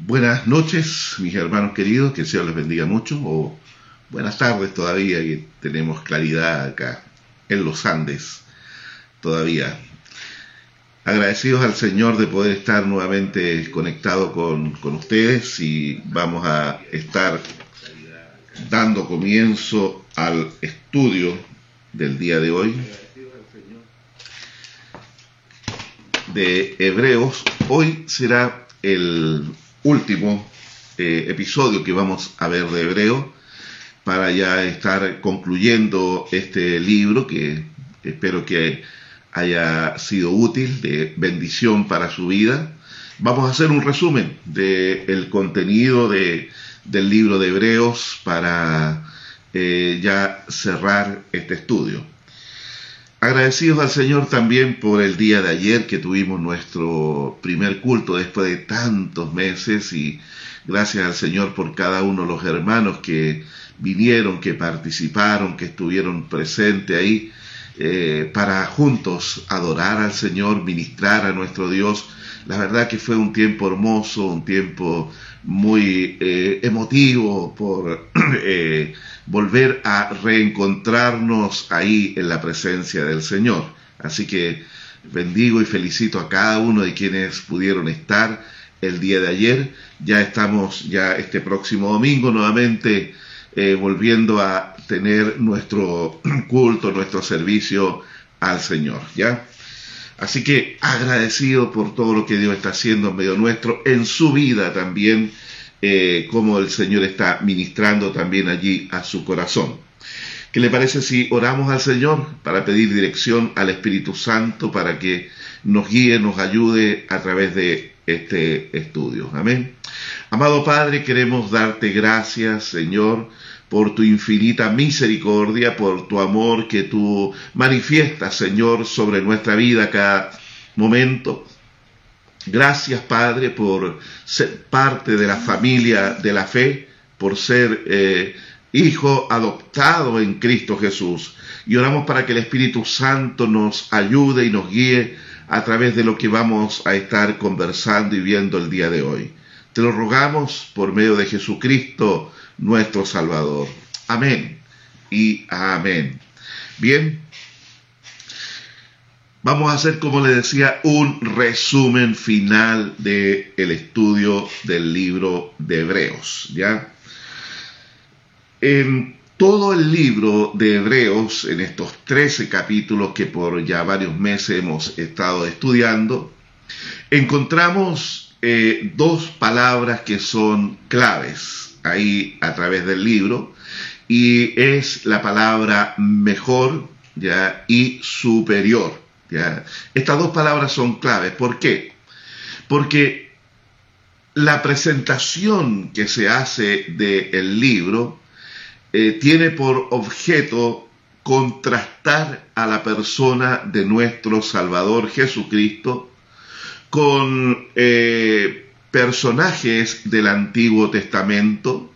Buenas noches, mis hermanos queridos, que el Señor les bendiga mucho, o buenas tardes todavía, que tenemos claridad acá en los Andes todavía. Agradecidos al Señor de poder estar nuevamente conectado con, con ustedes y vamos a estar dando comienzo al estudio del día de hoy de Hebreos. Hoy será el último eh, episodio que vamos a ver de Hebreo para ya estar concluyendo este libro que espero que haya sido útil, de bendición para su vida. Vamos a hacer un resumen del contenido de, del libro de Hebreos para eh, ya cerrar este estudio. Agradecidos al Señor también por el día de ayer que tuvimos nuestro primer culto después de tantos meses y gracias al Señor por cada uno de los hermanos que vinieron, que participaron, que estuvieron presentes ahí eh, para juntos adorar al Señor, ministrar a nuestro Dios. La verdad que fue un tiempo hermoso, un tiempo muy eh, emotivo por... Eh, volver a reencontrarnos ahí en la presencia del Señor. Así que bendigo y felicito a cada uno de quienes pudieron estar el día de ayer. Ya estamos ya este próximo domingo nuevamente eh, volviendo a tener nuestro culto, nuestro servicio al Señor, ¿ya? Así que agradecido por todo lo que Dios está haciendo en medio nuestro, en su vida también, eh, cómo el Señor está ministrando también allí a su corazón. ¿Qué le parece si oramos al Señor para pedir dirección al Espíritu Santo para que nos guíe, nos ayude a través de este estudio? Amén. Amado Padre, queremos darte gracias, Señor, por tu infinita misericordia, por tu amor que tú manifiestas, Señor, sobre nuestra vida cada momento. Gracias, Padre, por ser parte de la familia de la fe, por ser eh, hijo adoptado en Cristo Jesús. Y oramos para que el Espíritu Santo nos ayude y nos guíe a través de lo que vamos a estar conversando y viendo el día de hoy. Te lo rogamos por medio de Jesucristo, nuestro Salvador. Amén y amén. Bien, vamos a hacer, como le decía, un resumen final del el estudio del libro de Hebreos, ¿ya? En todo el libro de Hebreos, en estos 13 capítulos que por ya varios meses hemos estado estudiando, encontramos eh, dos palabras que son claves ahí a través del libro, y es la palabra mejor ¿ya? y superior. Estas dos palabras son claves. ¿Por qué? Porque la presentación que se hace del libro eh, tiene por objeto contrastar a la persona de nuestro Salvador Jesucristo con eh, personajes del Antiguo Testamento,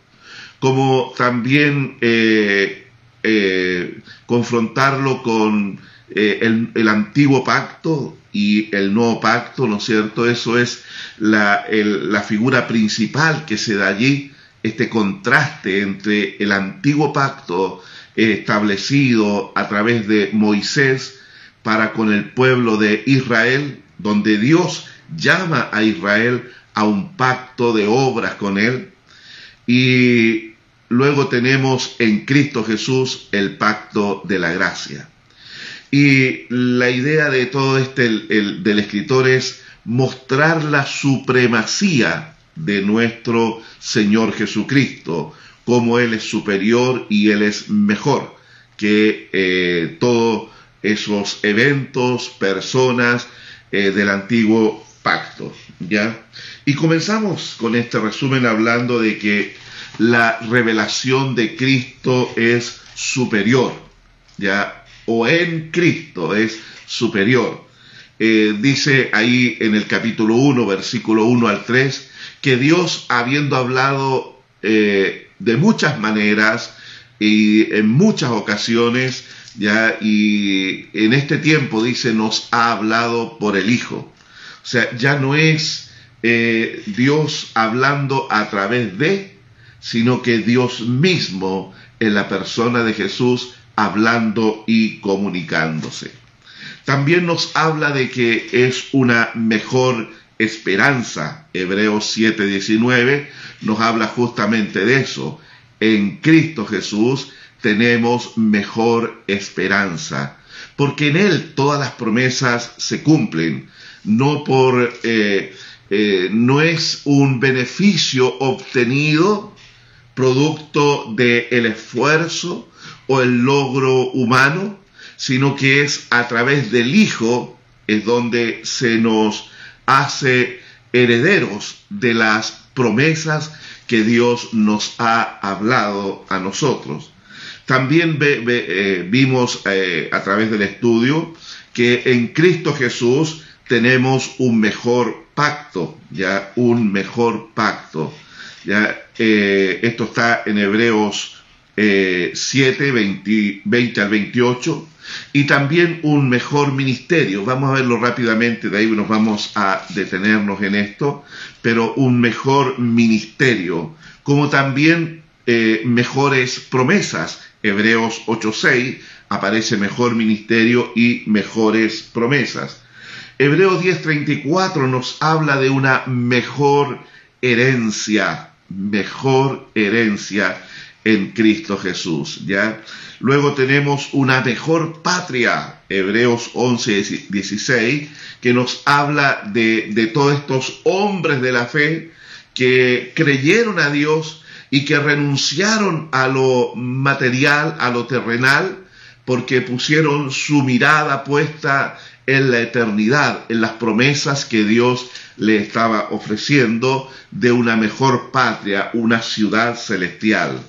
como también eh, confrontarlo con el, antiguo pacto y el nuevo pacto, ¿no es cierto? Eso es la figura principal que se da allí, este contraste entre el antiguo pacto establecido a través de Moisés para con el pueblo de Israel, donde Dios llama a Israel a un pacto de obras con él, y luego tenemos en Cristo Jesús el pacto de la gracia. Y la idea de todo este el, del escritor es mostrar la supremacía de nuestro Señor Jesucristo, como Él es superior y Él es mejor que eh, todos esos eventos, personas eh, del antiguo pacto. ¿ya? Y comenzamos con este resumen hablando de que la revelación de Cristo es superior. ¿ya? o en Cristo es superior. Eh, dice ahí en el capítulo 1, versículo 1 al 3, que Dios, habiendo hablado eh, de muchas maneras y en muchas ocasiones, ya, y en este tiempo dice, nos ha hablado por el Hijo. O sea, ya no es eh, Dios hablando a través de, sino que Dios mismo en la persona de Jesús hablando y comunicándose. También nos habla de que es una mejor esperanza. Hebreos 7:19 nos habla justamente de eso. En Cristo Jesús tenemos mejor esperanza, porque en Él todas las promesas se cumplen, no por, eh, eh, no es un beneficio obtenido producto del esfuerzo o el logro humano, sino que es a través del Hijo es donde se nos hace herederos de las promesas que Dios nos ha hablado a nosotros. También eh, vimos eh, a través del estudio que en Cristo Jesús tenemos un mejor pacto, ya un mejor pacto. Ya, eh, esto está en Hebreos 7, 20, 20 al 28 y también un mejor ministerio. Vamos a verlo rápidamente, de ahí nos vamos a detenernos en esto, pero un mejor ministerio, como también eh, mejores promesas. Hebreos 8.6 aparece mejor ministerio y mejores promesas. Hebreos 10.34 nos habla de una mejor herencia, mejor herencia en Cristo Jesús, ¿ya? Luego tenemos una mejor patria, Hebreos 11, 16, que nos habla de, de todos estos hombres de la fe que creyeron a Dios y que renunciaron a lo material, a lo terrenal, porque pusieron su mirada puesta en la eternidad, en las promesas que Dios le estaba ofreciendo de una mejor patria, una ciudad celestial.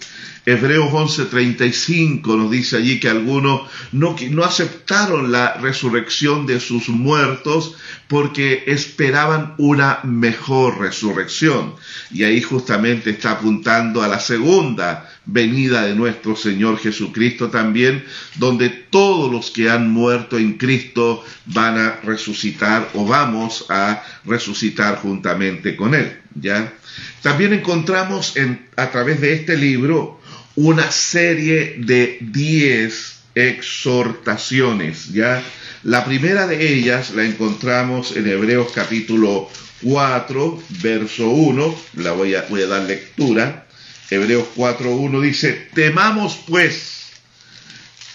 Hebreos 11:35 nos dice allí que algunos no, no aceptaron la resurrección de sus muertos porque esperaban una mejor resurrección. Y ahí justamente está apuntando a la segunda venida de nuestro Señor Jesucristo también, donde todos los que han muerto en Cristo van a resucitar o vamos a resucitar juntamente con Él. ¿ya? También encontramos en, a través de este libro una serie de diez exhortaciones, ¿ya? La primera de ellas la encontramos en Hebreos capítulo 4, verso 1, la voy a, voy a dar lectura. Hebreos 4, 1 dice, temamos pues,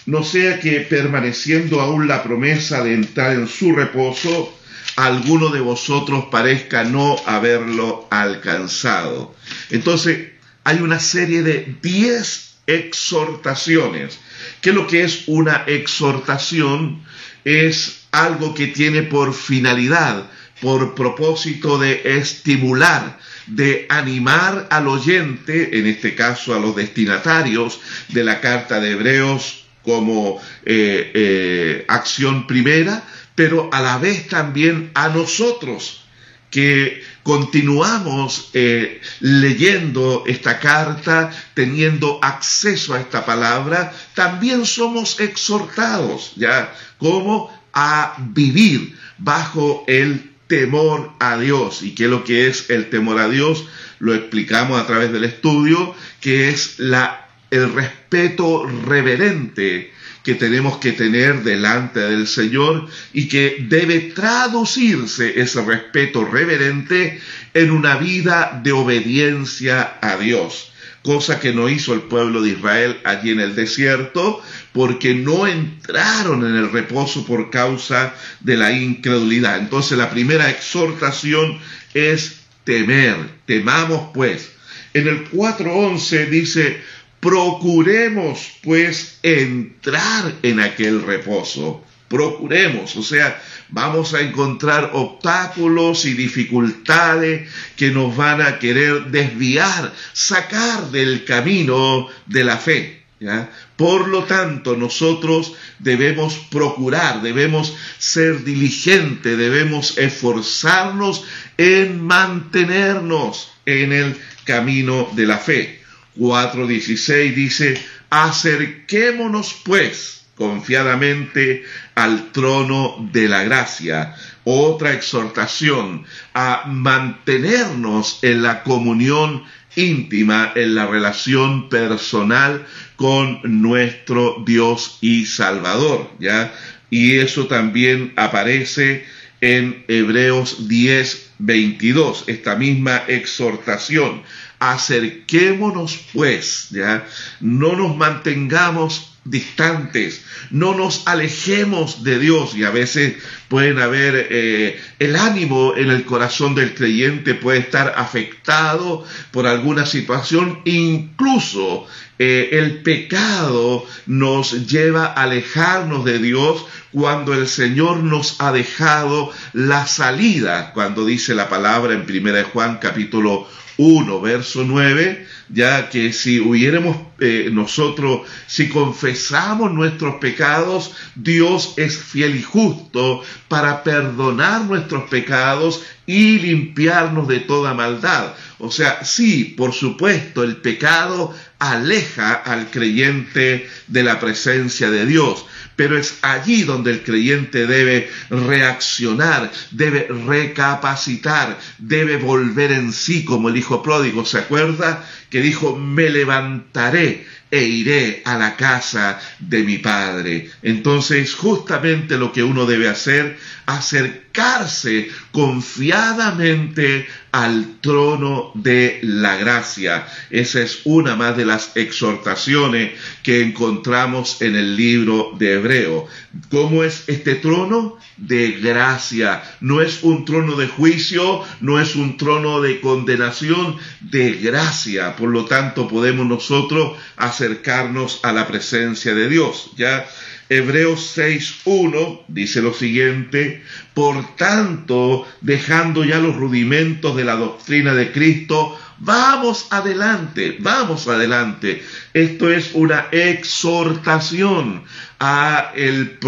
no sea que permaneciendo aún la promesa de entrar en su reposo, alguno de vosotros parezca no haberlo alcanzado. Entonces, hay una serie de 10 exhortaciones. ¿Qué es lo que es una exhortación? Es algo que tiene por finalidad, por propósito de estimular, de animar al oyente, en este caso a los destinatarios de la carta de Hebreos como eh, eh, acción primera, pero a la vez también a nosotros que continuamos eh, leyendo esta carta, teniendo acceso a esta palabra, también somos exhortados, ¿ya? Como a vivir bajo el temor a Dios. ¿Y qué es lo que es el temor a Dios? Lo explicamos a través del estudio, que es la, el respeto reverente que tenemos que tener delante del Señor y que debe traducirse ese respeto reverente en una vida de obediencia a Dios cosa que no hizo el pueblo de Israel allí en el desierto, porque no entraron en el reposo por causa de la incredulidad. Entonces la primera exhortación es temer, temamos pues. En el 4.11 dice, Procuremos pues entrar en aquel reposo. Procuremos, o sea, vamos a encontrar obstáculos y dificultades que nos van a querer desviar, sacar del camino de la fe. Por lo tanto, nosotros debemos procurar, debemos ser diligentes, debemos esforzarnos en mantenernos en el camino de la fe. 4.16 dice, acerquémonos pues confiadamente al trono de la gracia. Otra exhortación a mantenernos en la comunión íntima, en la relación personal con nuestro Dios y Salvador, ¿ya? Y eso también aparece en Hebreos 10, 22, esta misma exhortación. Acerquémonos pues, ¿ya? No nos mantengamos distantes, no nos alejemos de Dios. Y a veces pueden haber eh, el ánimo en el corazón del creyente puede estar afectado por alguna situación, incluso eh, el pecado nos lleva a alejarnos de Dios cuando el Señor nos ha dejado la salida, cuando dice la palabra en 1 Juan capítulo 1, verso 9, ya que si hubiéramos eh, nosotros, si confesamos nuestros pecados, Dios es fiel y justo para perdonar nuestros pecados y limpiarnos de toda maldad. O sea, sí, por supuesto, el pecado aleja al creyente de la presencia de Dios, pero es allí donde el creyente debe reaccionar, debe recapacitar, debe volver en sí como el hijo pródigo. ¿Se acuerda? Que dijo, me levantaré e iré a la casa de mi Padre. Entonces, justamente lo que uno debe hacer, acercarse confiadamente al trono de la gracia. Esa es una más de las exhortaciones que encontramos en el libro de Hebreo. ¿Cómo es este trono? De gracia. No es un trono de juicio, no es un trono de condenación, de gracia. Por lo tanto, podemos nosotros acercarnos a la presencia de Dios. Ya Hebreos 6.1 dice lo siguiente, por tanto, dejando ya los rudimentos de la doctrina de Cristo, vamos adelante, vamos adelante. Esto es una exhortación a, el,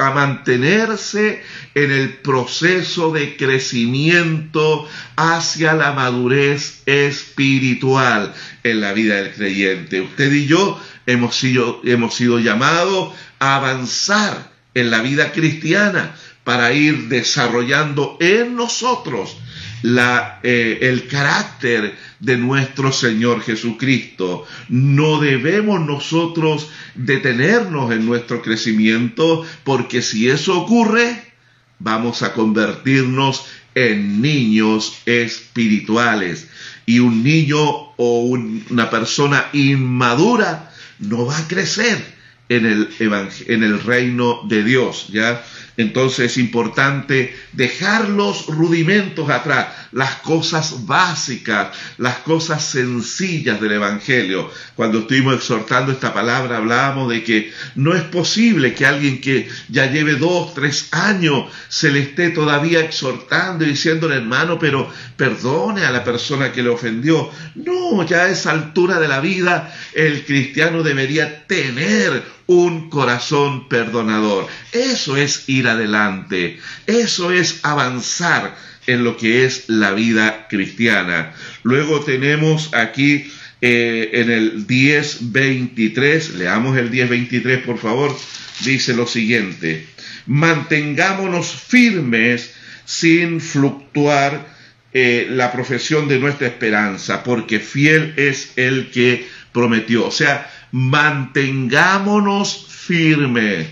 a mantenerse en el proceso de crecimiento hacia la madurez espiritual en la vida del creyente. Usted y yo hemos sido, hemos sido llamados a avanzar en la vida cristiana para ir desarrollando en nosotros la, eh, el carácter de nuestro Señor Jesucristo. No debemos nosotros detenernos en nuestro crecimiento porque si eso ocurre, vamos a convertirnos en niños espirituales. Y un niño o una persona inmadura no va a crecer en el, en el reino de Dios, ¿ya? Entonces es importante dejar los rudimentos atrás, las cosas básicas, las cosas sencillas del Evangelio. Cuando estuvimos exhortando esta palabra hablábamos de que no es posible que alguien que ya lleve dos, tres años se le esté todavía exhortando y diciéndole hermano, pero perdone a la persona que le ofendió. No, ya a esa altura de la vida el cristiano debería tener un corazón perdonador. Eso es ir adelante, eso es avanzar en lo que es la vida cristiana. Luego tenemos aquí eh, en el 10.23, leamos el 10.23 por favor, dice lo siguiente, mantengámonos firmes sin fluctuar eh, la profesión de nuestra esperanza, porque fiel es el que prometió. O sea, mantengámonos firmes.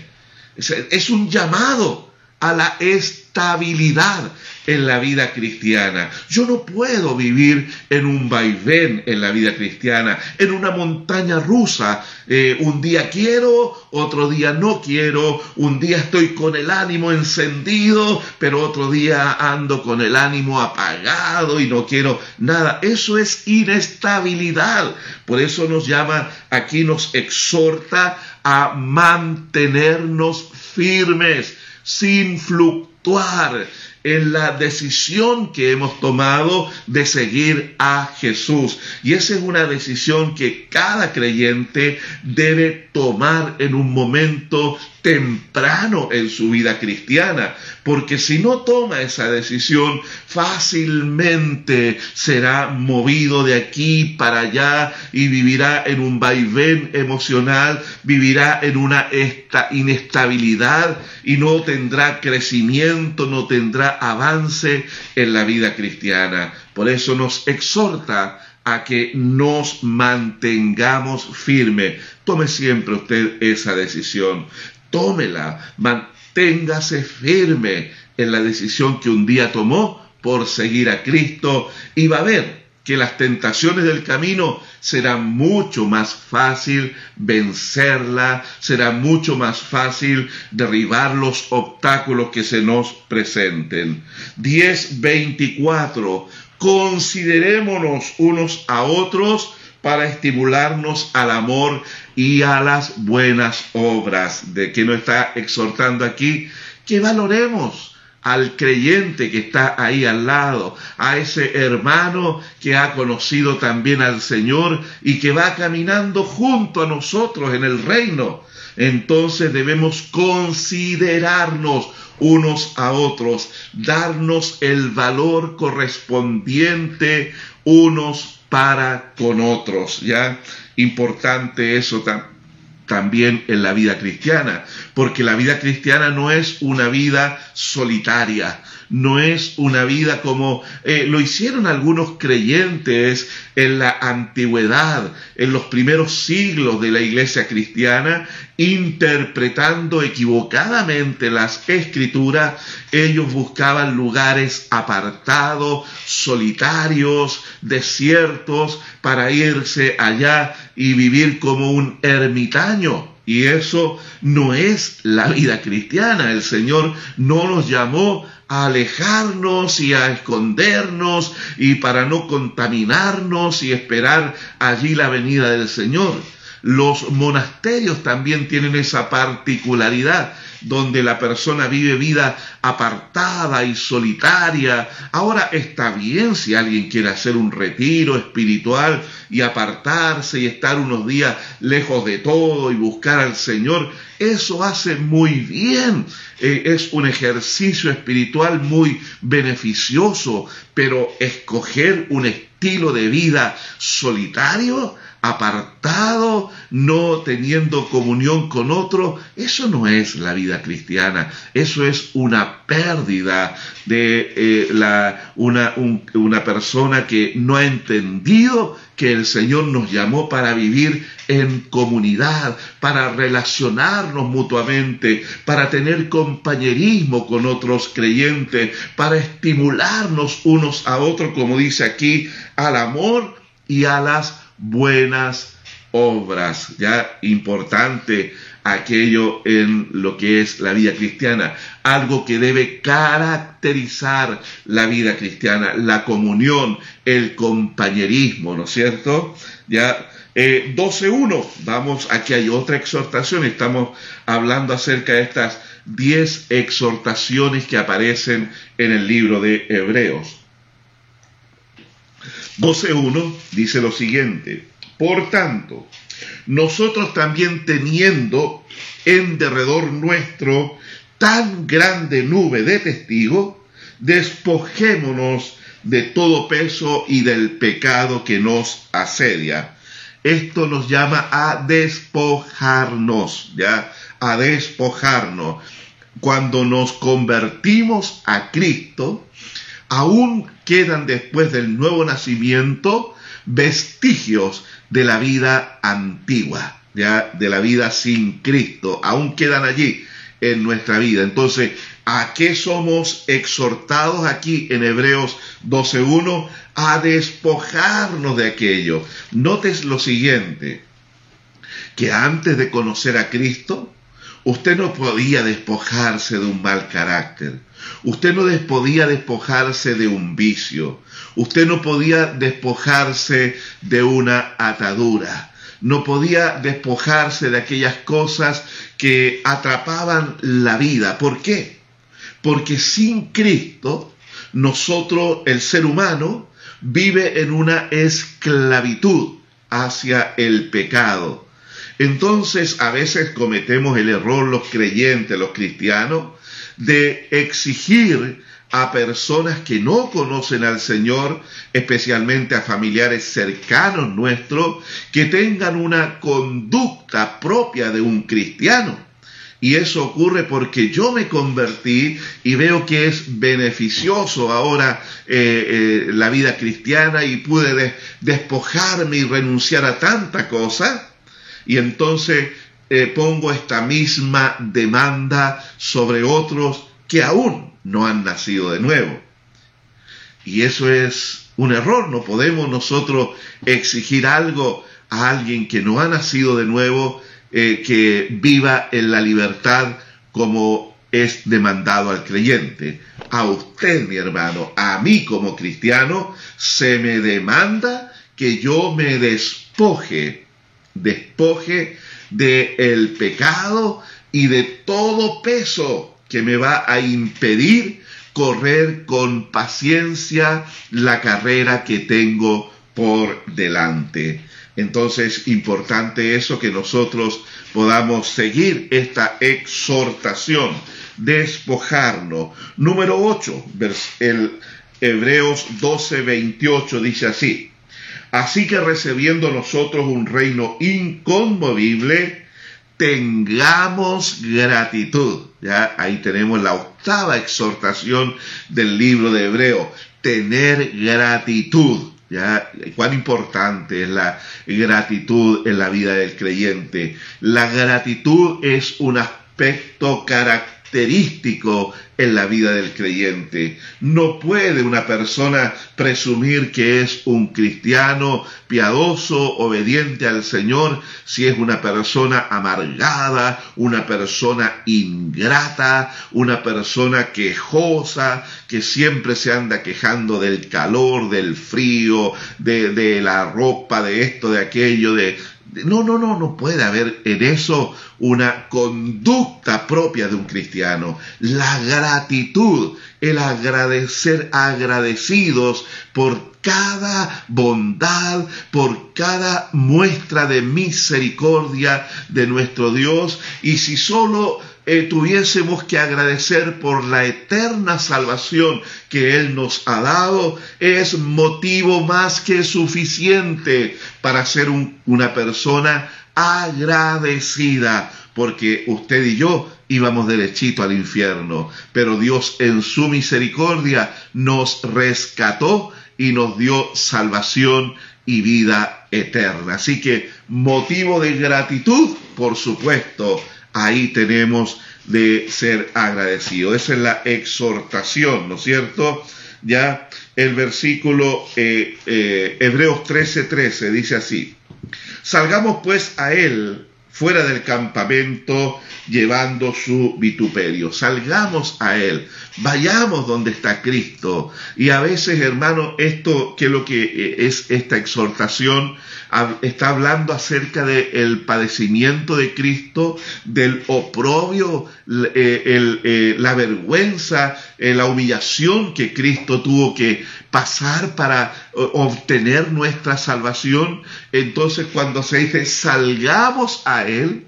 Es un llamado a la estabilidad en la vida cristiana. Yo no puedo vivir en un vaivén en la vida cristiana, en una montaña rusa. Eh, un día quiero, otro día no quiero, un día estoy con el ánimo encendido, pero otro día ando con el ánimo apagado y no quiero nada. Eso es inestabilidad. Por eso nos llama, aquí nos exhorta a mantenernos firmes sin fluctuar en la decisión que hemos tomado de seguir a Jesús. Y esa es una decisión que cada creyente debe tomar en un momento temprano en su vida cristiana, porque si no toma esa decisión, fácilmente será movido de aquí para allá y vivirá en un vaivén emocional, vivirá en una inestabilidad y no tendrá crecimiento, no tendrá avance en la vida cristiana. Por eso nos exhorta a que nos mantengamos firmes. Tome siempre usted esa decisión tómela, manténgase firme en la decisión que un día tomó por seguir a Cristo y va a ver que las tentaciones del camino será mucho más fácil vencerla, será mucho más fácil derribar los obstáculos que se nos presenten. 10.24. Considerémonos unos a otros para estimularnos al amor y a las buenas obras. ¿De que nos está exhortando aquí? Que valoremos al creyente que está ahí al lado, a ese hermano que ha conocido también al Señor y que va caminando junto a nosotros en el reino. Entonces debemos considerarnos unos a otros, darnos el valor correspondiente unos para con otros, ¿ya? Importante eso también en la vida cristiana, porque la vida cristiana no es una vida solitaria, no es una vida como eh, lo hicieron algunos creyentes en la antigüedad, en los primeros siglos de la iglesia cristiana, interpretando equivocadamente las escrituras, ellos buscaban lugares apartados, solitarios, desiertos, para irse allá y vivir como un ermitaño. Y eso no es la vida cristiana. El Señor no nos llamó a alejarnos y a escondernos y para no contaminarnos y esperar allí la venida del Señor. Los monasterios también tienen esa particularidad donde la persona vive vida apartada y solitaria. Ahora está bien si alguien quiere hacer un retiro espiritual y apartarse y estar unos días lejos de todo y buscar al Señor. Eso hace muy bien. Eh, es un ejercicio espiritual muy beneficioso, pero escoger un estilo de vida solitario, apartado, no teniendo comunión con otro, eso no es la vida cristiana, eso es una pérdida de eh, la, una, una persona que no ha entendido que el Señor nos llamó para vivir en comunidad, para relacionarnos mutuamente, para tener compañerismo con otros creyentes, para estimularnos unos a otros, como dice aquí, al amor y a las buenas obras. Ya importante aquello en lo que es la vida cristiana, algo que debe caracterizar la vida cristiana, la comunión, el compañerismo, ¿no es cierto? Ya eh, 12.1, vamos, aquí hay otra exhortación, estamos hablando acerca de estas 10 exhortaciones que aparecen en el libro de Hebreos. 12.1 dice lo siguiente, por tanto, nosotros también teniendo en derredor nuestro tan grande nube de testigos, despojémonos de todo peso y del pecado que nos asedia. Esto nos llama a despojarnos, ¿ya? A despojarnos. Cuando nos convertimos a Cristo, aún quedan después del nuevo nacimiento vestigios de la vida antigua, ya de la vida sin Cristo, aún quedan allí en nuestra vida. Entonces, ¿a qué somos exhortados aquí en Hebreos 12.1? A despojarnos de aquello. Notes lo siguiente, que antes de conocer a Cristo, usted no podía despojarse de un mal carácter. Usted no podía despojarse de un vicio. Usted no podía despojarse de una atadura. No podía despojarse de aquellas cosas que atrapaban la vida. ¿Por qué? Porque sin Cristo, nosotros, el ser humano, vive en una esclavitud hacia el pecado. Entonces a veces cometemos el error los creyentes, los cristianos, de exigir a personas que no conocen al Señor, especialmente a familiares cercanos nuestros, que tengan una conducta propia de un cristiano. Y eso ocurre porque yo me convertí y veo que es beneficioso ahora eh, eh, la vida cristiana y pude despojarme y renunciar a tanta cosa. Y entonces eh, pongo esta misma demanda sobre otros que aún no han nacido de nuevo. Y eso es un error, no podemos nosotros exigir algo a alguien que no ha nacido de nuevo, eh, que viva en la libertad como es demandado al creyente. A usted, mi hermano, a mí como cristiano, se me demanda que yo me despoje, despoje del el pecado y de todo peso que me va a impedir correr con paciencia la carrera que tengo por delante. Entonces, importante eso que nosotros podamos seguir esta exhortación, despojarnos. Número 8, el Hebreos 12, 28 dice así, así que recibiendo nosotros un reino inconmovible, tengamos gratitud. Ya ahí tenemos la octava exhortación del libro de Hebreo, tener gratitud. ¿Ya? Cuán importante es la gratitud en la vida del creyente. La gratitud es un aspecto característico característico en la vida del creyente. No puede una persona presumir que es un cristiano piadoso, obediente al Señor, si es una persona amargada, una persona ingrata, una persona quejosa, que siempre se anda quejando del calor, del frío, de, de la ropa, de esto, de aquello, de, no, no, no, no puede haber en eso una conducta propia de un cristiano. La gratitud, el agradecer agradecidos por cada bondad, por cada muestra de misericordia de nuestro Dios. Y si solo eh, tuviésemos que agradecer por la eterna salvación que Él nos ha dado, es motivo más que suficiente para ser una persona agradecida, porque usted y yo íbamos derechito al infierno, pero Dios en su misericordia nos rescató y nos dio salvación y vida eterna. Así que motivo de gratitud, por supuesto, ahí tenemos de ser agradecido. Esa es la exhortación, ¿no es cierto? Ya el versículo eh, eh, Hebreos 13:13 13 dice así, salgamos pues a él fuera del campamento llevando su vituperio. Salgamos a Él, vayamos donde está Cristo. Y a veces, hermano, esto que lo que eh, es esta exhortación está hablando acerca del padecimiento de Cristo, del oprobio, eh, eh, la vergüenza, la humillación que Cristo tuvo que pasar para obtener nuestra salvación. Entonces cuando se dice salgamos a Él,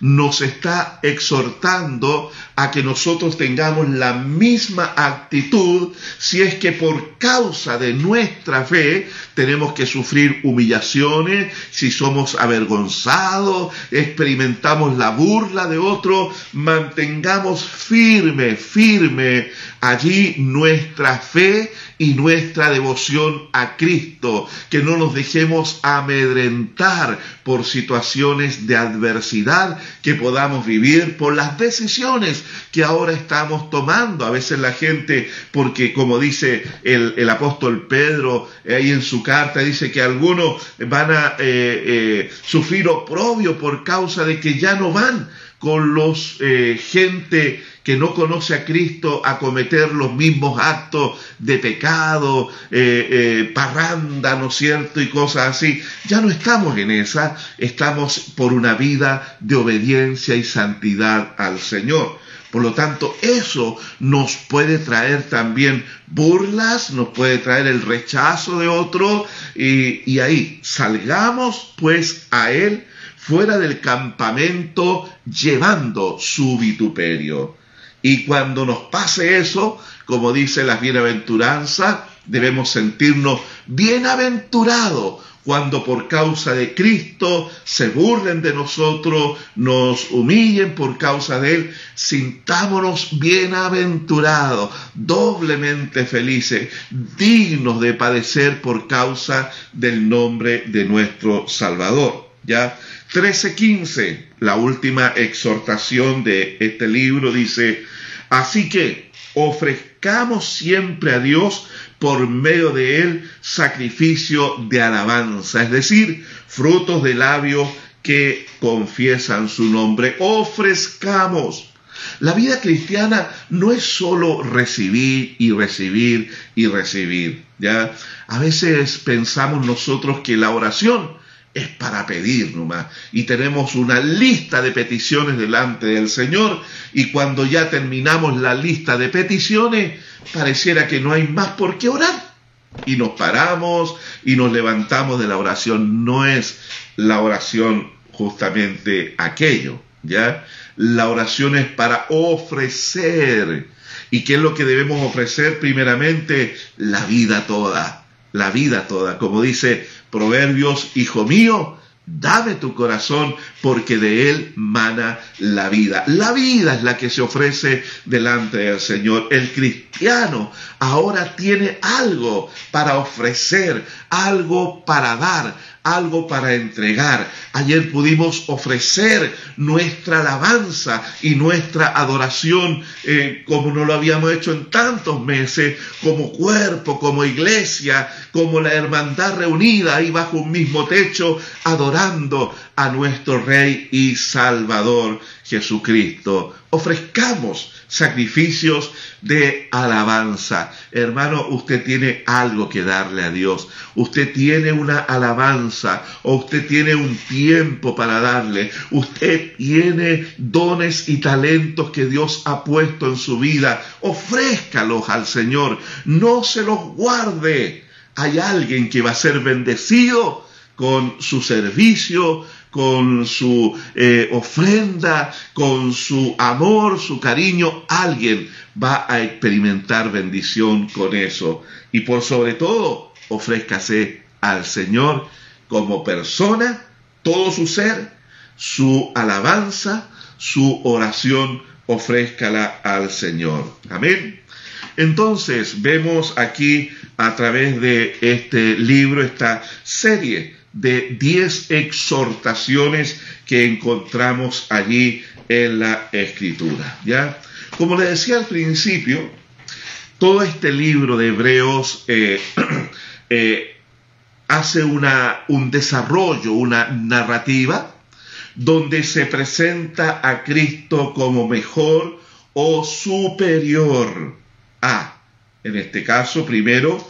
nos está exhortando a que nosotros tengamos la misma actitud si es que por causa de nuestra fe tenemos que sufrir humillaciones, si somos avergonzados, experimentamos la burla de otro, mantengamos firme, firme allí nuestra fe y nuestra devoción a Cristo, que no nos dejemos amedrentar por situaciones de adversidad que podamos vivir, por las decisiones que ahora estamos tomando. A veces la gente, porque como dice el, apóstol Pedro ahí en su carta, dice que algunos van a eh, eh, sufrir oprobio por causa de que ya no van con los eh, gente que no conoce a Cristo a cometer los mismos actos de pecado, eh, eh, parranda, ¿no es cierto? Y cosas así. Ya no estamos en esa, estamos por una vida de obediencia y santidad al Señor. Por lo tanto, eso nos puede traer también burlas, nos puede traer el rechazo de otro y, y ahí salgamos pues a Él fuera del campamento llevando su vituperio. Y cuando nos pase eso, como dice la bienaventuranza, debemos sentirnos bienaventurados cuando por causa de Cristo se burlen de nosotros, nos humillen por causa de Él, sintámonos bienaventurados, doblemente felices, dignos de padecer por causa del nombre de nuestro Salvador. ¿Ya? 13:15, la última exhortación de este libro dice, así que ofrezcamos siempre a Dios por medio de él sacrificio de alabanza, es decir, frutos de labios que confiesan su nombre. Ofrezcamos. La vida cristiana no es solo recibir y recibir y recibir, ¿ya? A veces pensamos nosotros que la oración es para pedir nomás. Y tenemos una lista de peticiones delante del Señor y cuando ya terminamos la lista de peticiones, pareciera que no hay más por qué orar. Y nos paramos y nos levantamos de la oración. No es la oración justamente aquello, ¿ya? La oración es para ofrecer. ¿Y qué es lo que debemos ofrecer? Primeramente, la vida toda. La vida toda. Como dice Proverbios, hijo mío, Dame tu corazón porque de él mana la vida. La vida es la que se ofrece delante del Señor. El cristiano ahora tiene algo para ofrecer, algo para dar, algo para entregar. Ayer pudimos ofrecer nuestra alabanza y nuestra adoración eh, como no lo habíamos hecho en tantos meses, como cuerpo, como iglesia, como la hermandad reunida ahí bajo un mismo techo, adorando a nuestro Rey y Salvador Jesucristo. Ofrezcamos sacrificios de alabanza. Hermano, usted tiene algo que darle a Dios. Usted tiene una alabanza o usted tiene un tiempo para darle. Usted tiene dones y talentos que Dios ha puesto en su vida. Ofrézcalos al Señor. No se los guarde. Hay alguien que va a ser bendecido con su servicio, con su eh, ofrenda, con su amor, su cariño, alguien va a experimentar bendición con eso. Y por sobre todo, ofrézcase al Señor como persona, todo su ser, su alabanza, su oración, ofrézcala al Señor. Amén. Entonces vemos aquí a través de este libro, esta serie de diez exhortaciones que encontramos allí en la escritura. ¿ya? Como le decía al principio, todo este libro de Hebreos eh, eh, hace una, un desarrollo, una narrativa, donde se presenta a Cristo como mejor o superior a. En este caso, primero,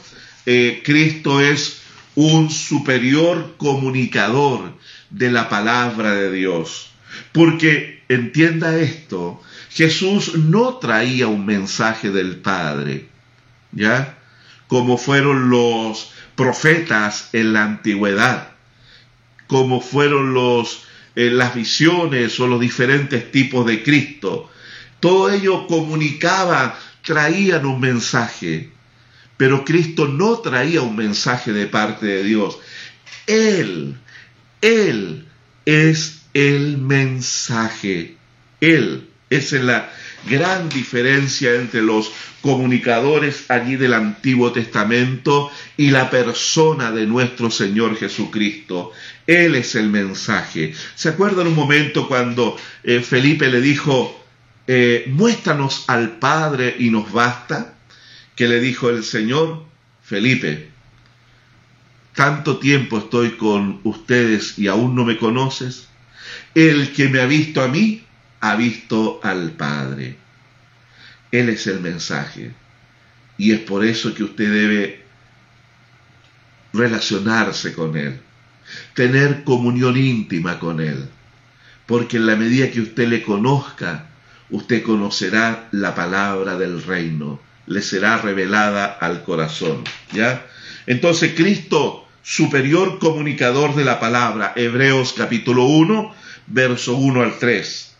eh, Cristo es un superior comunicador de la palabra de Dios. Porque entienda esto, Jesús no traía un mensaje del Padre, ¿ya? Como fueron los profetas en la antigüedad, como fueron los, eh, las visiones o los diferentes tipos de Cristo. Todo ello comunicaba, traían un mensaje. Pero Cristo no traía un mensaje de parte de Dios. Él, Él es el mensaje. Él. Es la gran diferencia entre los comunicadores allí del Antiguo Testamento y la persona de nuestro Señor Jesucristo. Él es el mensaje. ¿Se acuerdan un momento cuando eh, Felipe le dijo, eh, muéstranos al Padre y nos basta? Que le dijo el Señor, Felipe, tanto tiempo estoy con ustedes y aún no me conoces. El que me ha visto a mí, ha visto al Padre. Él es el mensaje. Y es por eso que usted debe relacionarse con Él, tener comunión íntima con Él. Porque en la medida que usted le conozca, usted conocerá la palabra del reino le será revelada al corazón. ¿Ya? Entonces Cristo superior comunicador de la palabra, Hebreos capítulo 1, verso 1 al 3.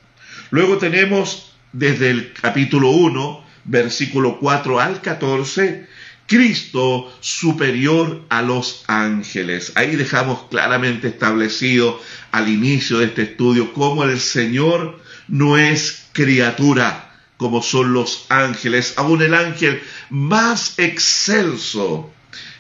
Luego tenemos desde el capítulo 1, versículo 4 al 14, Cristo superior a los ángeles. Ahí dejamos claramente establecido al inicio de este estudio cómo el Señor no es criatura como son los ángeles. Aún el ángel más excelso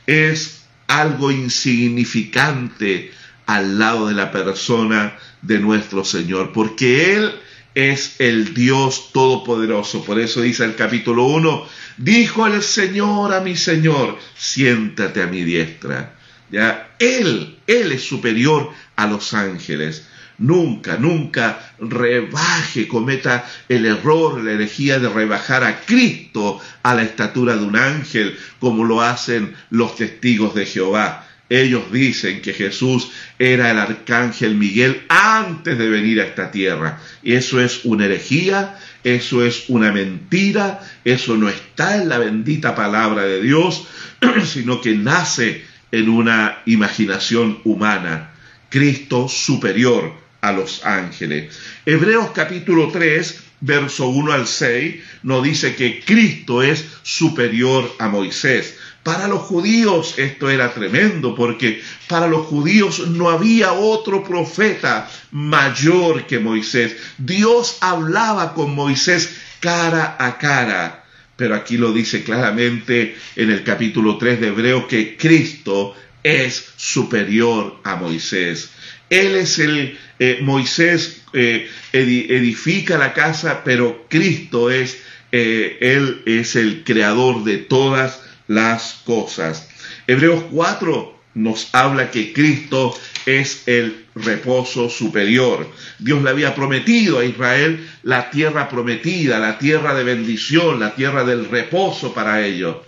es algo insignificante al lado de la persona de nuestro Señor, porque Él es el Dios Todopoderoso. Por eso dice el capítulo 1, dijo el Señor a mi Señor, siéntate a mi diestra. Ya, Él, Él es superior a los ángeles. Nunca, nunca rebaje, cometa el error, la herejía de rebajar a Cristo a la estatura de un ángel, como lo hacen los testigos de Jehová. Ellos dicen que Jesús era el arcángel Miguel antes de venir a esta tierra. Eso es una herejía, eso es una mentira, eso no está en la bendita palabra de Dios, sino que nace en una imaginación humana. Cristo superior a los ángeles. Hebreos capítulo 3, verso 1 al 6, nos dice que Cristo es superior a Moisés. Para los judíos esto era tremendo porque para los judíos no había otro profeta mayor que Moisés. Dios hablaba con Moisés cara a cara. Pero aquí lo dice claramente en el capítulo 3 de Hebreo que Cristo es superior a Moisés. Él es el, eh, Moisés eh, edifica la casa, pero Cristo es, eh, Él es el creador de todas las cosas. Hebreos 4 nos habla que Cristo es el reposo superior. Dios le había prometido a Israel la tierra prometida, la tierra de bendición, la tierra del reposo para ellos.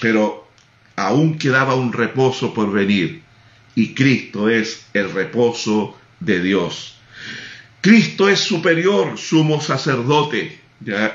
Pero aún quedaba un reposo por venir y Cristo es el reposo de Dios. Cristo es superior, sumo sacerdote.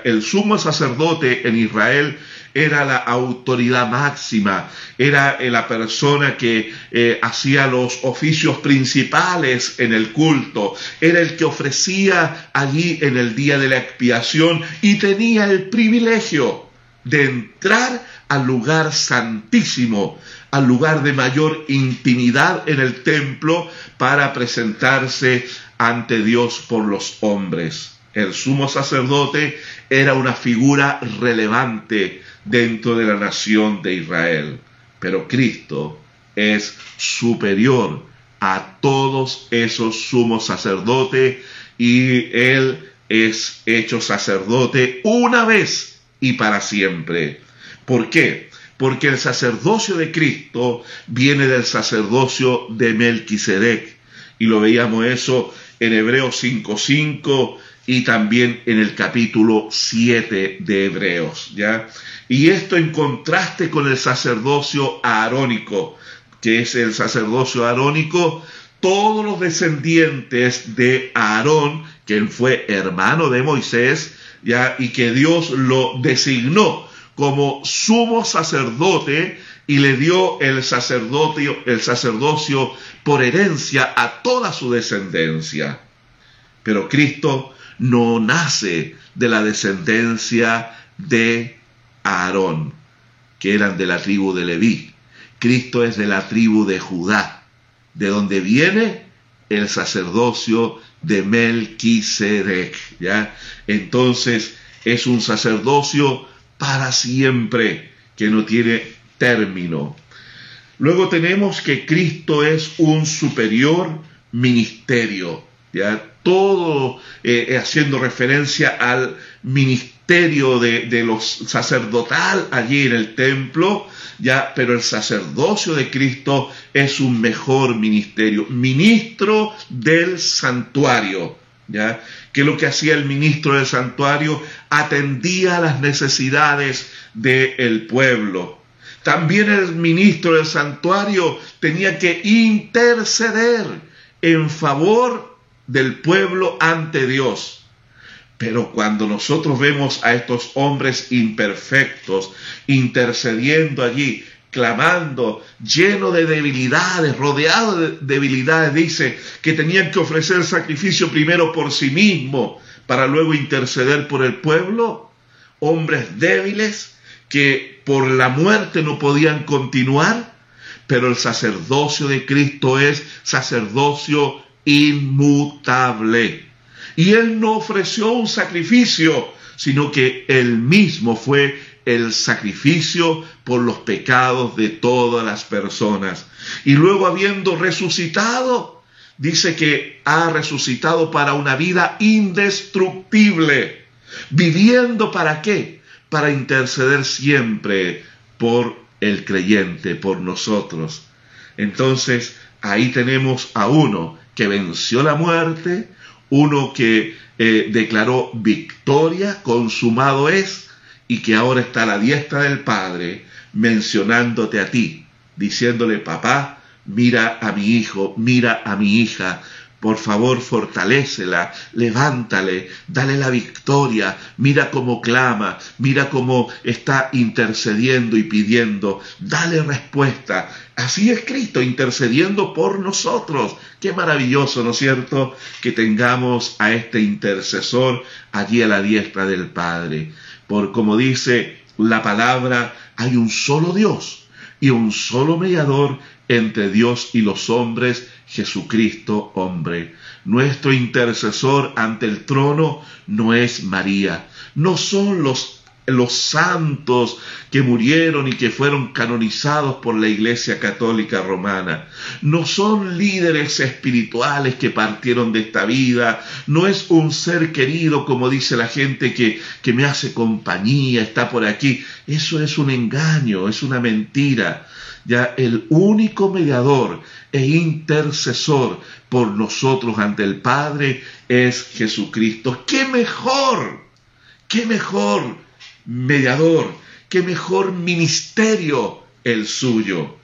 El sumo sacerdote en Israel era la autoridad máxima, era eh, la persona que eh, hacía los oficios principales en el culto, era el que ofrecía allí en el día de la expiación y tenía el privilegio de entrar al lugar santísimo, al lugar de mayor intimidad en el templo para presentarse ante Dios por los hombres. El sumo sacerdote era una figura relevante dentro de la nación de Israel, pero Cristo es superior a todos esos sumos sacerdotes y Él es hecho sacerdote una vez y para siempre. ¿Por qué? Porque el sacerdocio de Cristo viene del sacerdocio de Melquisedec. Y lo veíamos eso en Hebreos 5.5 y también en el capítulo 7 de Hebreos, ¿ya? Y esto en contraste con el sacerdocio arónico, que es el sacerdocio arónico, todos los descendientes de Aarón, quien fue hermano de Moisés, ya, y que Dios lo designó como sumo sacerdote y le dio el sacerdocio, el sacerdocio por herencia a toda su descendencia. Pero Cristo no nace de la descendencia de Aarón, que eran de la tribu de Leví. Cristo es de la tribu de Judá, de donde viene el sacerdocio de Melquisedec, ¿ya? Entonces es un sacerdocio para siempre, que no tiene término. Luego tenemos que Cristo es un superior ministerio, ya todo eh, haciendo referencia al ministerio de, de, los sacerdotal allí en el templo, ya, pero el sacerdocio de Cristo es un mejor ministerio, ministro del santuario, que lo que hacía el ministro del santuario atendía a las necesidades del pueblo. También el ministro del santuario tenía que interceder en favor del pueblo ante Dios. Pero cuando nosotros vemos a estos hombres imperfectos intercediendo allí clamando, lleno de debilidades, rodeado de debilidades, dice que tenían que ofrecer sacrificio primero por sí mismo para luego interceder por el pueblo, hombres débiles que por la muerte no podían continuar, pero el sacerdocio de Cristo es sacerdocio inmutable. Y Él no ofreció un sacrificio, sino que Él mismo fue el sacrificio por los pecados de todas las personas. Y luego habiendo resucitado, dice que ha resucitado para una vida indestructible. ¿Viviendo para qué? Para interceder siempre por el creyente, por nosotros. Entonces, ahí tenemos a uno que venció la muerte, uno que eh, declaró victoria, consumado es, y que ahora está a la diestra del Padre mencionándote a ti, diciéndole, papá, mira a mi hijo, mira a mi hija, por favor, fortalécela, levántale, dale la victoria, mira cómo clama, mira cómo está intercediendo y pidiendo, dale respuesta. Así es Cristo intercediendo por nosotros. Qué maravilloso, ¿no es cierto? Que tengamos a este intercesor allí a la diestra del Padre por como dice la palabra, hay un solo Dios y un solo mediador entre Dios y los hombres, Jesucristo hombre. Nuestro intercesor ante el trono no es María, no son los los santos que murieron y que fueron canonizados por la Iglesia Católica Romana. No son líderes espirituales que partieron de esta vida. No es un ser querido, como dice la gente, que, que me hace compañía, está por aquí. Eso es un engaño, es una mentira. Ya el único mediador e intercesor por nosotros ante el Padre es Jesucristo. ¿Qué mejor? ¿Qué mejor? Mediador, qué mejor ministerio el suyo.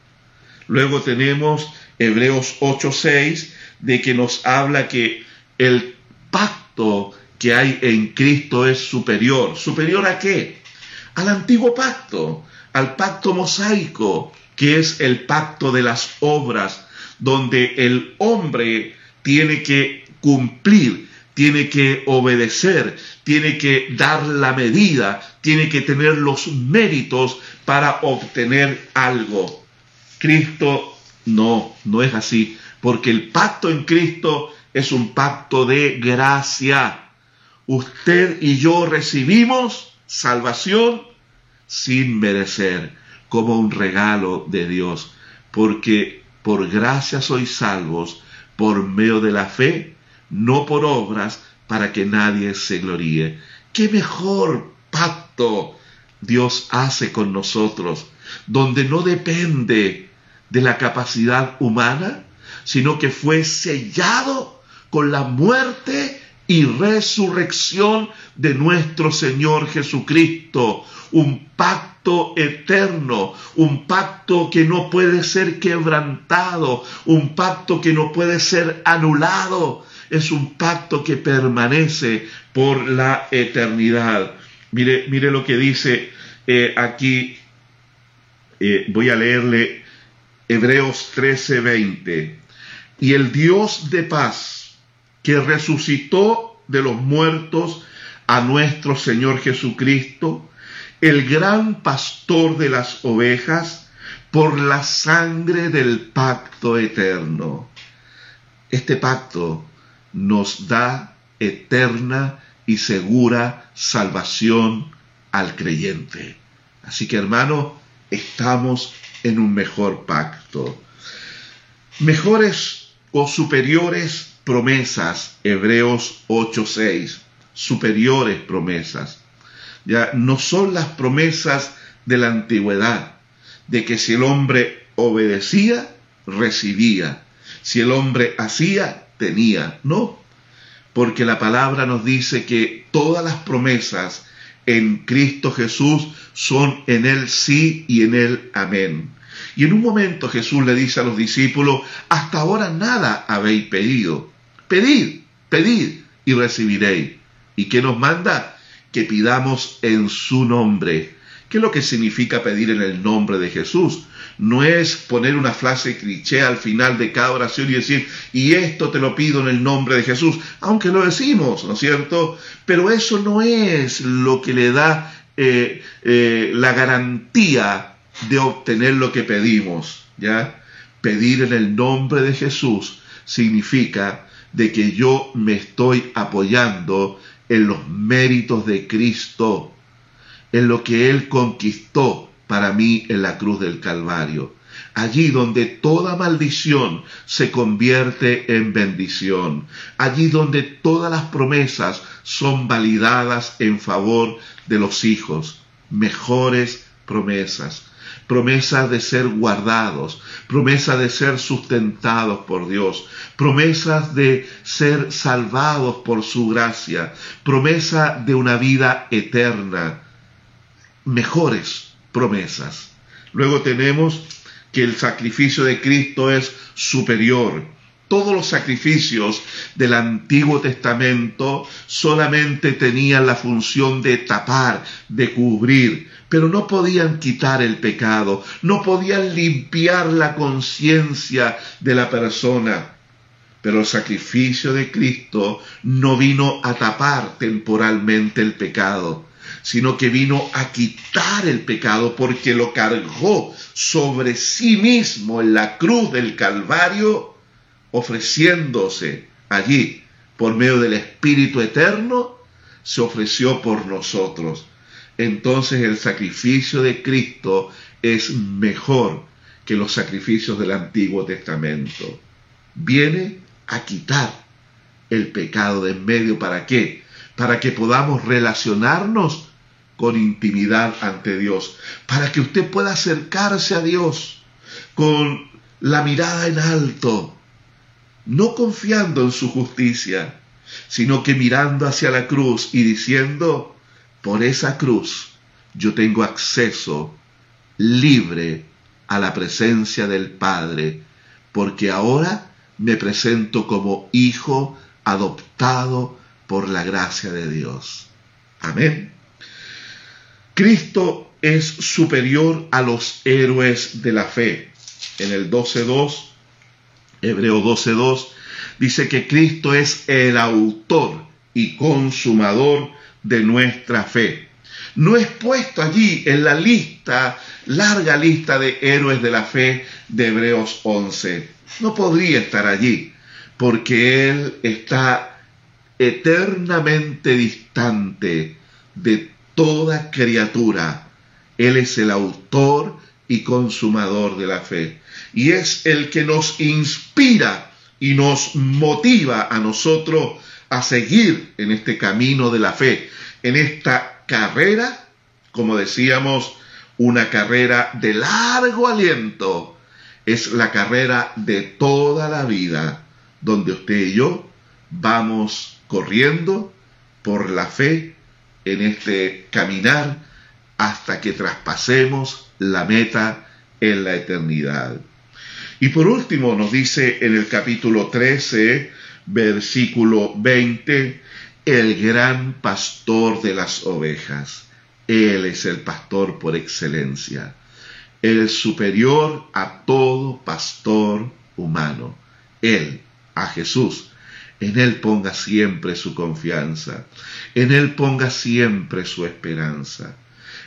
Luego tenemos Hebreos 8:6 de que nos habla que el pacto que hay en Cristo es superior. ¿Superior a qué? Al antiguo pacto, al pacto mosaico, que es el pacto de las obras, donde el hombre tiene que cumplir, tiene que obedecer, tiene que dar la medida, tiene que tener los méritos para obtener algo. Cristo no, no es así, porque el pacto en Cristo es un pacto de gracia. Usted y yo recibimos salvación sin merecer, como un regalo de Dios, porque por gracia sois salvos por medio de la fe, no por obras, para que nadie se gloríe. ¿Qué mejor pacto Dios hace con nosotros, donde no depende de la capacidad humana, sino que fue sellado con la muerte y resurrección de nuestro Señor Jesucristo, un pacto eterno, un pacto que no puede ser quebrantado, un pacto que no puede ser anulado, es un pacto que permanece por la eternidad. Mire, mire lo que dice eh, aquí, eh, voy a leerle Hebreos 13:20. Y el Dios de paz, que resucitó de los muertos a nuestro Señor Jesucristo, el gran pastor de las ovejas, por la sangre del pacto eterno. Este pacto nos da eterna y segura salvación al creyente. Así que hermano, estamos en un mejor pacto. Mejores o superiores promesas, Hebreos 8:6, superiores promesas. Ya no son las promesas de la antigüedad, de que si el hombre obedecía, recibía. Si el hombre hacía, tenía, no, porque la palabra nos dice que todas las promesas en Cristo Jesús son en Él sí y en Él amén. Y en un momento Jesús le dice a los discípulos, hasta ahora nada habéis pedido. Pedid, pedid y recibiréis. ¿Y qué nos manda? Que pidamos en su nombre. ¿Qué es lo que significa pedir en el nombre de Jesús? No es poner una frase cliché al final de cada oración y decir, y esto te lo pido en el nombre de Jesús, aunque lo decimos, ¿no es cierto? Pero eso no es lo que le da eh, eh, la garantía de obtener lo que pedimos, ¿ya? Pedir en el nombre de Jesús significa de que yo me estoy apoyando en los méritos de Cristo, en lo que Él conquistó para mí en la cruz del Calvario. Allí donde toda maldición se convierte en bendición. Allí donde todas las promesas son validadas en favor de los hijos. Mejores promesas promesa de ser guardados, promesa de ser sustentados por Dios, promesas de ser salvados por su gracia, promesa de una vida eterna, mejores promesas. Luego tenemos que el sacrificio de Cristo es superior. Todos los sacrificios del Antiguo Testamento solamente tenían la función de tapar, de cubrir, pero no podían quitar el pecado, no podían limpiar la conciencia de la persona. Pero el sacrificio de Cristo no vino a tapar temporalmente el pecado, sino que vino a quitar el pecado porque lo cargó sobre sí mismo en la cruz del Calvario, ofreciéndose allí por medio del Espíritu Eterno, se ofreció por nosotros entonces el sacrificio de Cristo es mejor que los sacrificios del Antiguo Testamento. Viene a quitar el pecado de en medio. ¿Para qué? Para que podamos relacionarnos con intimidad ante Dios. Para que usted pueda acercarse a Dios con la mirada en alto. No confiando en su justicia, sino que mirando hacia la cruz y diciendo, por esa cruz yo tengo acceso libre a la presencia del Padre, porque ahora me presento como hijo adoptado por la gracia de Dios. Amén. Cristo es superior a los héroes de la fe. En el 12.2, Hebreo 12.2, dice que Cristo es el autor y consumador de nuestra fe. No es puesto allí en la lista, larga lista de héroes de la fe de Hebreos 11. No podría estar allí, porque Él está eternamente distante de toda criatura. Él es el autor y consumador de la fe. Y es el que nos inspira y nos motiva a nosotros a seguir en este camino de la fe, en esta carrera, como decíamos, una carrera de largo aliento. Es la carrera de toda la vida, donde usted y yo vamos corriendo por la fe en este caminar hasta que traspasemos la meta en la eternidad. Y por último nos dice en el capítulo 13, versículo 20, el gran pastor de las ovejas. Él es el pastor por excelencia, el superior a todo pastor humano. Él, a Jesús, en Él ponga siempre su confianza, en Él ponga siempre su esperanza.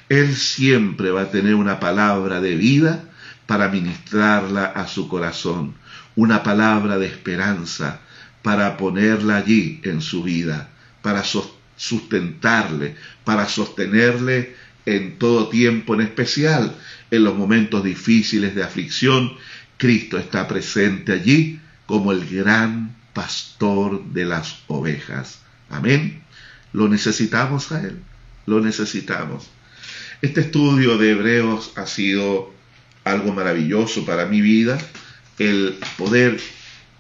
Él siempre va a tener una palabra de vida para ministrarla a su corazón, una palabra de esperanza para ponerla allí en su vida, para sustentarle, para sostenerle en todo tiempo, en especial en los momentos difíciles de aflicción. Cristo está presente allí como el gran pastor de las ovejas. Amén. Lo necesitamos a Él, lo necesitamos. Este estudio de Hebreos ha sido algo maravilloso para mi vida, el poder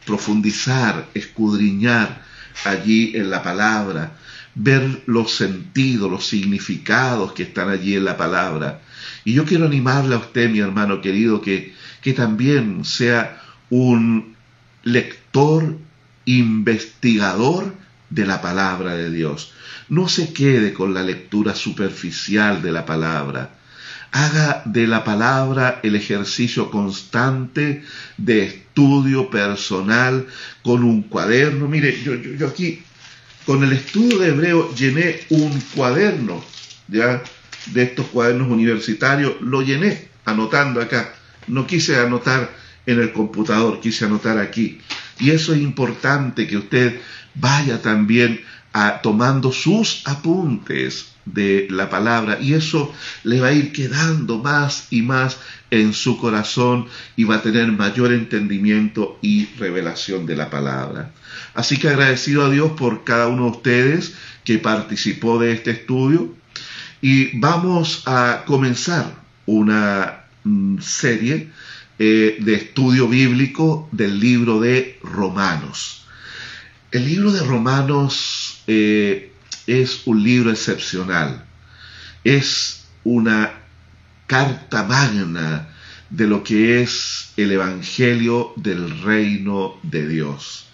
profundizar, escudriñar allí en la palabra, ver los sentidos, los significados que están allí en la palabra. Y yo quiero animarle a usted, mi hermano querido, que, que también sea un lector, investigador de la palabra de Dios. No se quede con la lectura superficial de la palabra. Haga de la palabra el ejercicio constante de estudio personal con un cuaderno. Mire, yo, yo, aquí con el estudio de hebreo llené un cuaderno, ya, de estos cuadernos universitarios, lo llené anotando acá. No quise anotar en el computador, quise anotar aquí. Y eso es importante que usted vaya también a, tomando sus apuntes de la palabra y eso le va a ir quedando más y más en su corazón y va a tener mayor entendimiento y revelación de la palabra. Así que agradecido a Dios por cada uno de ustedes que participó de este estudio y vamos a comenzar una mm, serie eh, de estudio bíblico del libro de Romanos. El libro de Romanos eh, es un libro excepcional, es una carta magna de lo que es el Evangelio del reino de Dios.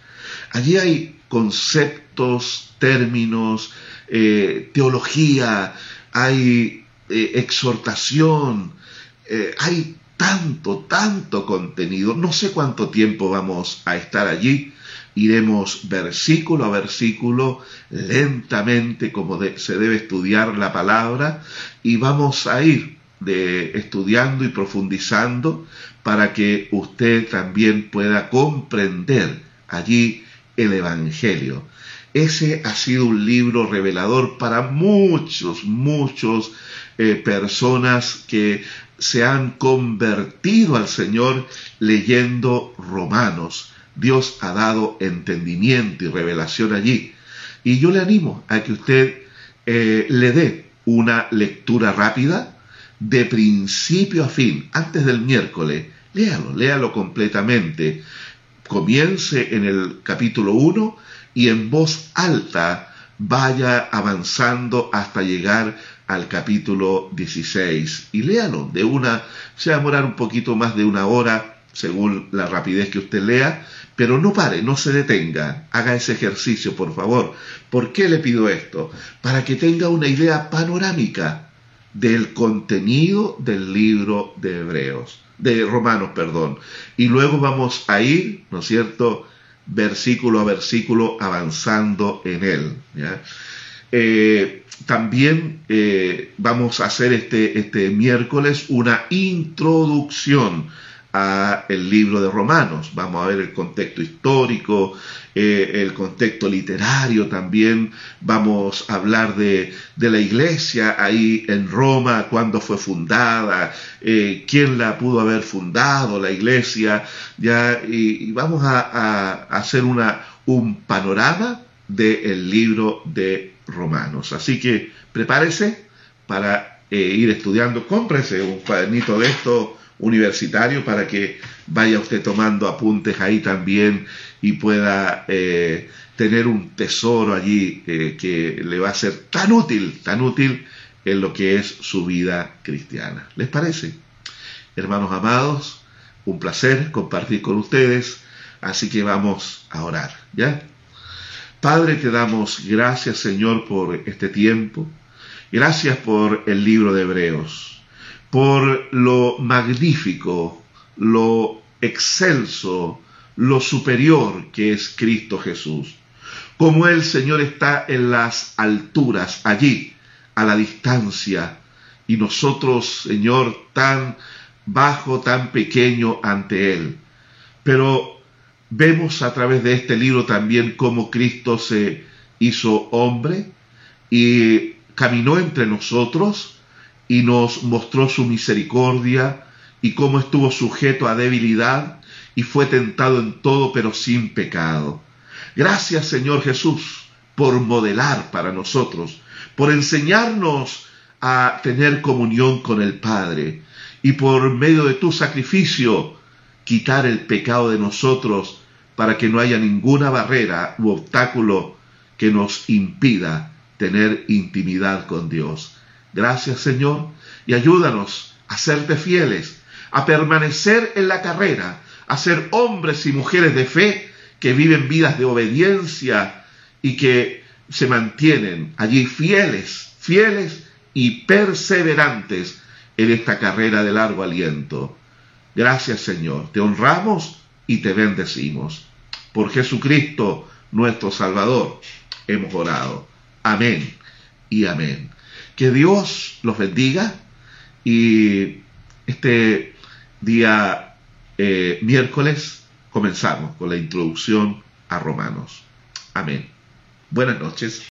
Allí hay conceptos, términos, eh, teología, hay exhortación, hay tanto, tanto contenido. No sé cuánto tiempo vamos a estar allí. Iremos versículo a versículo, lentamente como se debe estudiar la palabra, y vamos a ir de, estudiando y profundizando para que usted también pueda comprender allí el Evangelio. Ese ha sido un libro revelador para muchos, muchos eh, personas que se han convertido al Señor leyendo Romanos. Dios ha dado entendimiento y revelación allí. Y yo le animo a que usted eh, le dé una lectura rápida de principio a fin, antes del miércoles. Léalo, léalo completamente. Comience en el capítulo 1 y en voz alta vaya avanzando hasta llegar al capítulo 16 y léalo de una, se va a demorar un poquito más de una hora según la rapidez que usted lea, pero no pare, no se detenga, haga ese ejercicio, por favor. ¿Por qué le pido esto? Para que tenga una idea panorámica del contenido del libro de Hebreos, de Romanos, perdón. Y luego vamos a ir, ¿no es cierto?, versículo a versículo avanzando en él. ¿ya? Eh, también eh, vamos a hacer este, este miércoles una introducción a el libro de Romanos. Vamos a ver el contexto histórico, eh, el contexto literario también. Vamos a hablar de, la iglesia ahí en Roma, cuándo fue fundada, quién la pudo haber fundado, la iglesia. Ya, y, vamos a, hacer una, un panorama del libro de Romanos. Así que prepárese para eh, ir estudiando, cómprese un cuadernito de esto universitario para que vaya usted tomando apuntes ahí también y pueda eh, tener un tesoro allí eh, que le va a ser tan útil, tan útil en lo que es su vida cristiana. ¿Les parece? Hermanos amados, un placer compartir con ustedes, así que vamos a orar, ¿ya? Padre, te damos gracias, Señor, por este tiempo. Gracias por el libro de Hebreos, por lo magnífico, lo excelso, lo superior que es Cristo Jesús. Como el Señor está en las alturas, allí, a la distancia, y nosotros, Señor, tan bajo, tan pequeño ante Él. Pero Vemos a través de este libro también cómo Cristo se hizo hombre y caminó entre nosotros y nos mostró su misericordia y cómo estuvo sujeto a debilidad y fue tentado en todo pero sin pecado. Gracias Señor Jesús por modelar para nosotros, por enseñarnos a tener comunión con el Padre y por medio de tu sacrificio quitar el pecado de nosotros para que no haya ninguna barrera u obstáculo que nos impida tener intimidad con Dios. Gracias Señor y ayúdanos a serte fieles, a permanecer en la carrera, a ser hombres y mujeres de fe que viven vidas de obediencia y que se mantienen allí fieles, fieles y perseverantes en esta carrera de largo aliento. Gracias Señor, te honramos y te bendecimos. Por Jesucristo, nuestro Salvador, hemos orado. Amén y amén. Que Dios los bendiga y este día eh, miércoles comenzamos con la introducción a Romanos. Amén. Buenas noches.